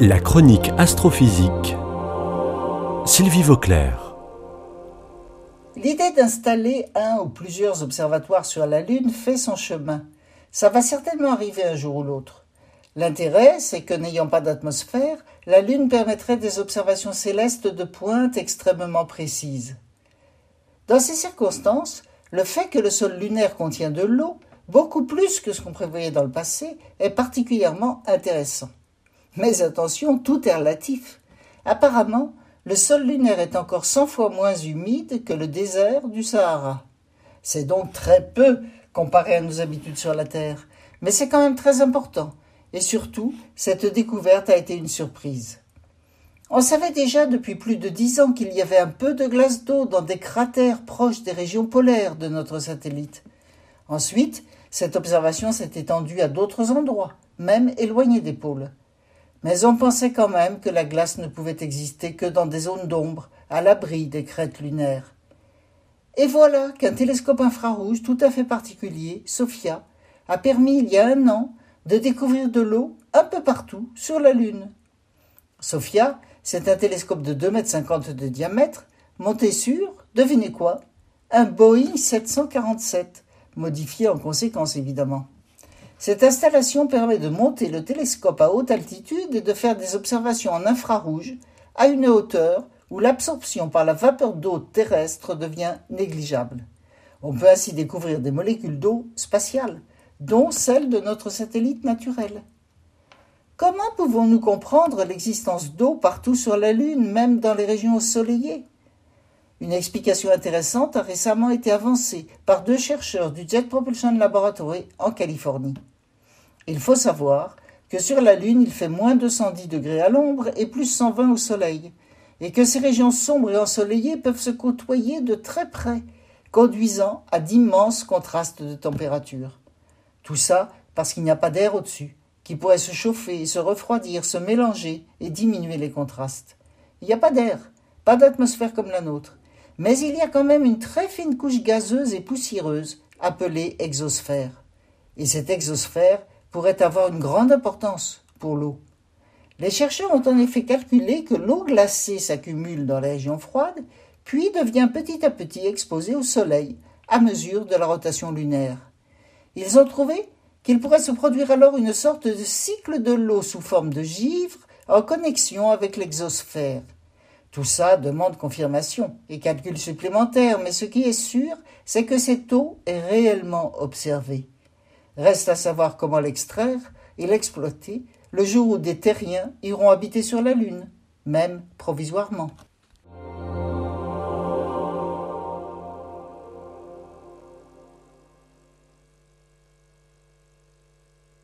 La chronique astrophysique. Sylvie Vauclair. L'idée d'installer un ou plusieurs observatoires sur la Lune fait son chemin. Ça va certainement arriver un jour ou l'autre. L'intérêt, c'est que n'ayant pas d'atmosphère, la Lune permettrait des observations célestes de pointe extrêmement précises. Dans ces circonstances, le fait que le sol lunaire contient de l'eau, beaucoup plus que ce qu'on prévoyait dans le passé, est particulièrement intéressant. Mais attention, tout est relatif. Apparemment, le sol lunaire est encore 100 fois moins humide que le désert du Sahara. C'est donc très peu comparé à nos habitudes sur la Terre, mais c'est quand même très important, et surtout, cette découverte a été une surprise. On savait déjà depuis plus de dix ans qu'il y avait un peu de glace d'eau dans des cratères proches des régions polaires de notre satellite. Ensuite, cette observation s'est étendue à d'autres endroits, même éloignés des pôles. Mais on pensait quand même que la glace ne pouvait exister que dans des zones d'ombre, à l'abri des crêtes lunaires. Et voilà qu'un télescope infrarouge tout à fait particulier, SOFIA, a permis il y a un an de découvrir de l'eau un peu partout sur la Lune. SOFIA, c'est un télescope de 2,50 m de diamètre, monté sur, devinez quoi Un Boeing 747, modifié en conséquence évidemment. Cette installation permet de monter le télescope à haute altitude et de faire des observations en infrarouge à une hauteur où l'absorption par la vapeur d'eau terrestre devient négligeable. On peut ainsi découvrir des molécules d'eau spatiales, dont celles de notre satellite naturel. Comment pouvons-nous comprendre l'existence d'eau partout sur la Lune, même dans les régions ensoleillées? Une explication intéressante a récemment été avancée par deux chercheurs du Jet Propulsion Laboratory en Californie. Il faut savoir que sur la Lune, il fait moins 210 degrés à l'ombre et plus 120 au Soleil, et que ces régions sombres et ensoleillées peuvent se côtoyer de très près, conduisant à d'immenses contrastes de température. Tout ça parce qu'il n'y a pas d'air au-dessus, qui pourrait se chauffer, se refroidir, se mélanger et diminuer les contrastes. Il n'y a pas d'air, pas d'atmosphère comme la nôtre, mais il y a quand même une très fine couche gazeuse et poussiéreuse appelée exosphère. Et cette exosphère pourrait avoir une grande importance pour l'eau. Les chercheurs ont en effet calculé que l'eau glacée s'accumule dans les régions froides, puis devient petit à petit exposée au Soleil à mesure de la rotation lunaire. Ils ont trouvé qu'il pourrait se produire alors une sorte de cycle de l'eau sous forme de givre en connexion avec l'exosphère. Tout ça demande confirmation et calcul supplémentaires, mais ce qui est sûr, c'est que cette eau est réellement observée. Reste à savoir comment l'extraire et l'exploiter le jour où des terriens iront habiter sur la Lune, même provisoirement.